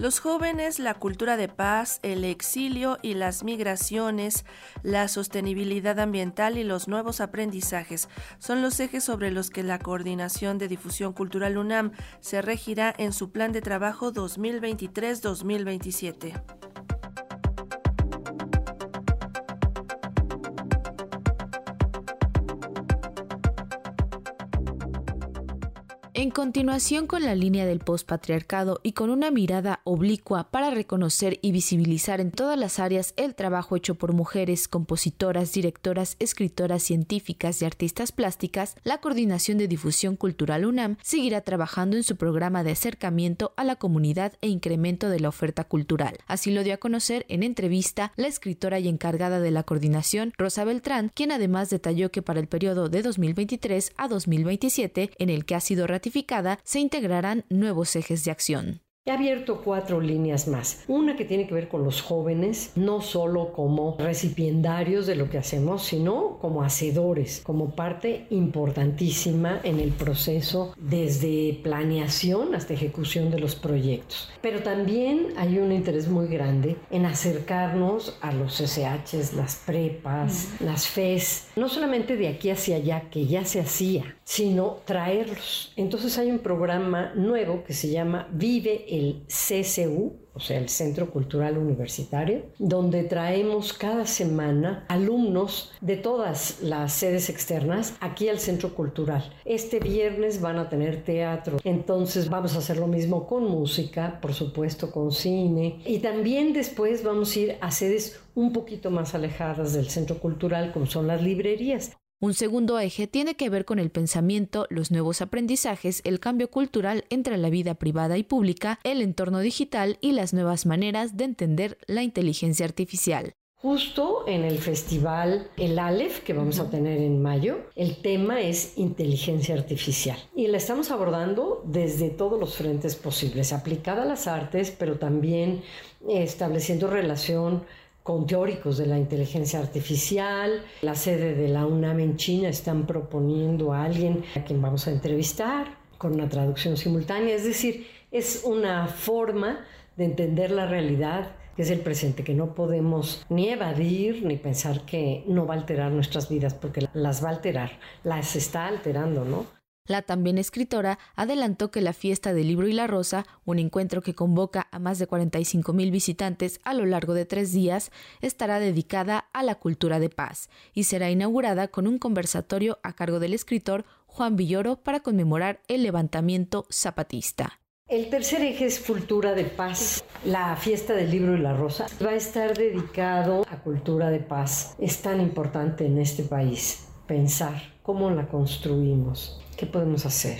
Los jóvenes, la cultura de paz, el exilio y las migraciones, la sostenibilidad ambiental y los nuevos aprendizajes son los ejes sobre los que la Coordinación de Difusión Cultural UNAM se regirá en su plan de trabajo 2023-2027. En continuación con la línea del postpatriarcado y con una mirada oblicua para reconocer y visibilizar en todas las áreas el trabajo hecho por mujeres, compositoras, directoras, escritoras, científicas y artistas plásticas, la Coordinación de Difusión Cultural UNAM seguirá trabajando en su programa de acercamiento a la comunidad e incremento de la oferta cultural. Así lo dio a conocer en entrevista la escritora y encargada de la coordinación, Rosa Beltrán, quien además detalló que para el periodo de 2023 a 2027, en el que ha sido ratificado se integrarán nuevos ejes de acción. He abierto cuatro líneas más. Una que tiene que ver con los jóvenes, no solo como recipiendarios de lo que hacemos, sino como hacedores, como parte importantísima en el proceso desde planeación hasta ejecución de los proyectos. Pero también hay un interés muy grande en acercarnos a los SHs, las prepas, las FES, no solamente de aquí hacia allá, que ya se hacía, sino traerlos. Entonces hay un programa nuevo que se llama Vive el CCU, o sea, el Centro Cultural Universitario, donde traemos cada semana alumnos de todas las sedes externas aquí al Centro Cultural. Este viernes van a tener teatro, entonces vamos a hacer lo mismo con música, por supuesto con cine, y también después vamos a ir a sedes un poquito más alejadas del Centro Cultural, como son las librerías. Un segundo eje tiene que ver con el pensamiento, los nuevos aprendizajes, el cambio cultural entre la vida privada y pública, el entorno digital y las nuevas maneras de entender la inteligencia artificial. Justo en el festival El Aleph que vamos a tener en mayo, el tema es inteligencia artificial y la estamos abordando desde todos los frentes posibles, aplicada a las artes, pero también estableciendo relación con teóricos de la inteligencia artificial. La sede de la UNAM en China están proponiendo a alguien a quien vamos a entrevistar con una traducción simultánea. Es decir, es una forma de entender la realidad que es el presente, que no podemos ni evadir ni pensar que no va a alterar nuestras vidas, porque las va a alterar, las está alterando, ¿no? La también escritora adelantó que la fiesta del libro y la rosa, un encuentro que convoca a más de 45 mil visitantes a lo largo de tres días, estará dedicada a la cultura de paz y será inaugurada con un conversatorio a cargo del escritor Juan Villoro para conmemorar el levantamiento zapatista. El tercer eje es cultura de paz. La fiesta del libro y la rosa va a estar dedicado a cultura de paz. Es tan importante en este país pensar cómo la construimos. ¿Qué podemos hacer?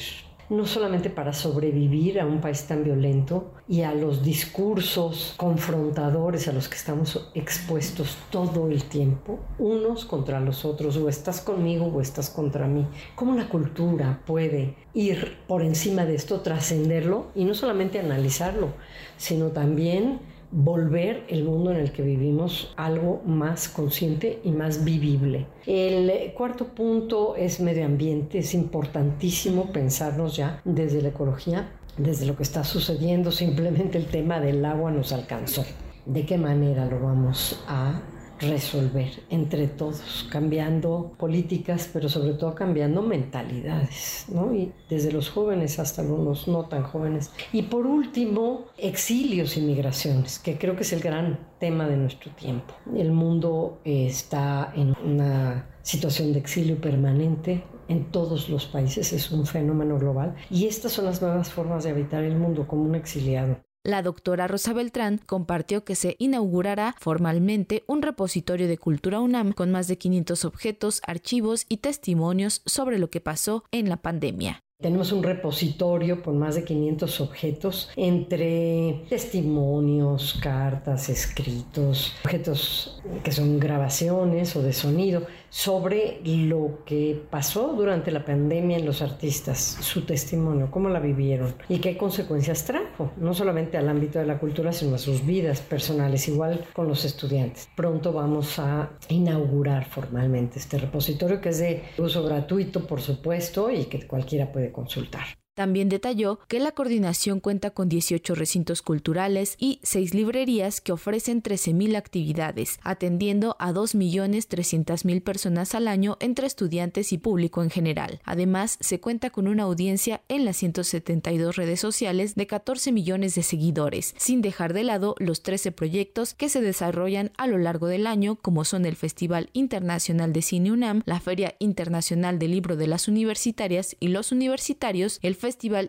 No solamente para sobrevivir a un país tan violento y a los discursos confrontadores a los que estamos expuestos todo el tiempo, unos contra los otros, o estás conmigo o estás contra mí. ¿Cómo la cultura puede ir por encima de esto, trascenderlo y no solamente analizarlo, sino también volver el mundo en el que vivimos algo más consciente y más vivible. El cuarto punto es medio ambiente. Es importantísimo pensarnos ya desde la ecología, desde lo que está sucediendo. Simplemente el tema del agua nos alcanzó. ¿De qué manera lo vamos a resolver entre todos, cambiando políticas, pero sobre todo cambiando mentalidades, ¿no? Y desde los jóvenes hasta los no tan jóvenes. Y por último, exilios y migraciones, que creo que es el gran tema de nuestro tiempo. El mundo está en una situación de exilio permanente en todos los países, es un fenómeno global y estas son las nuevas formas de habitar el mundo como un exiliado. La doctora Rosa Beltrán compartió que se inaugurará formalmente un repositorio de cultura UNAM con más de 500 objetos, archivos y testimonios sobre lo que pasó en la pandemia. Tenemos un repositorio con más de 500 objetos entre testimonios, cartas, escritos, objetos que son grabaciones o de sonido sobre lo que pasó durante la pandemia en los artistas, su testimonio, cómo la vivieron y qué consecuencias trajo, no solamente al ámbito de la cultura, sino a sus vidas personales, igual con los estudiantes. Pronto vamos a inaugurar formalmente este repositorio que es de uso gratuito, por supuesto, y que cualquiera puede consultar. También detalló que la coordinación cuenta con 18 recintos culturales y 6 librerías que ofrecen 13.000 actividades, atendiendo a 2.300.000 personas al año entre estudiantes y público en general. Además, se cuenta con una audiencia en las 172 redes sociales de 14 millones de seguidores, sin dejar de lado los 13 proyectos que se desarrollan a lo largo del año, como son el Festival Internacional de Cine UNAM, la Feria Internacional del Libro de las Universitarias y los Universitarios, el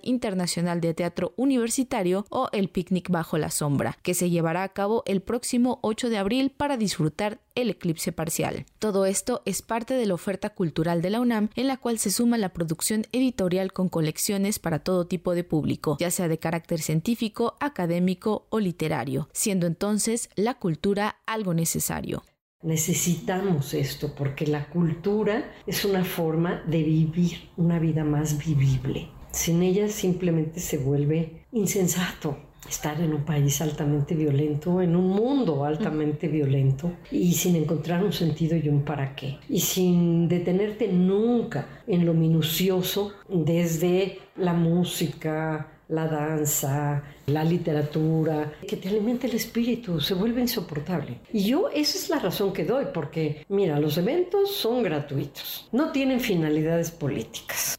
Internacional de Teatro Universitario o el Picnic Bajo la Sombra, que se llevará a cabo el próximo 8 de abril para disfrutar el eclipse parcial. Todo esto es parte de la oferta cultural de la UNAM, en la cual se suma la producción editorial con colecciones para todo tipo de público, ya sea de carácter científico, académico o literario, siendo entonces la cultura algo necesario. Necesitamos esto porque la cultura es una forma de vivir una vida más vivible. Sin ella simplemente se vuelve insensato estar en un país altamente violento, en un mundo altamente violento y sin encontrar un sentido y un para qué. Y sin detenerte nunca en lo minucioso desde la música, la danza, la literatura, que te alimenta el espíritu, se vuelve insoportable. Y yo esa es la razón que doy, porque mira, los eventos son gratuitos, no tienen finalidades políticas.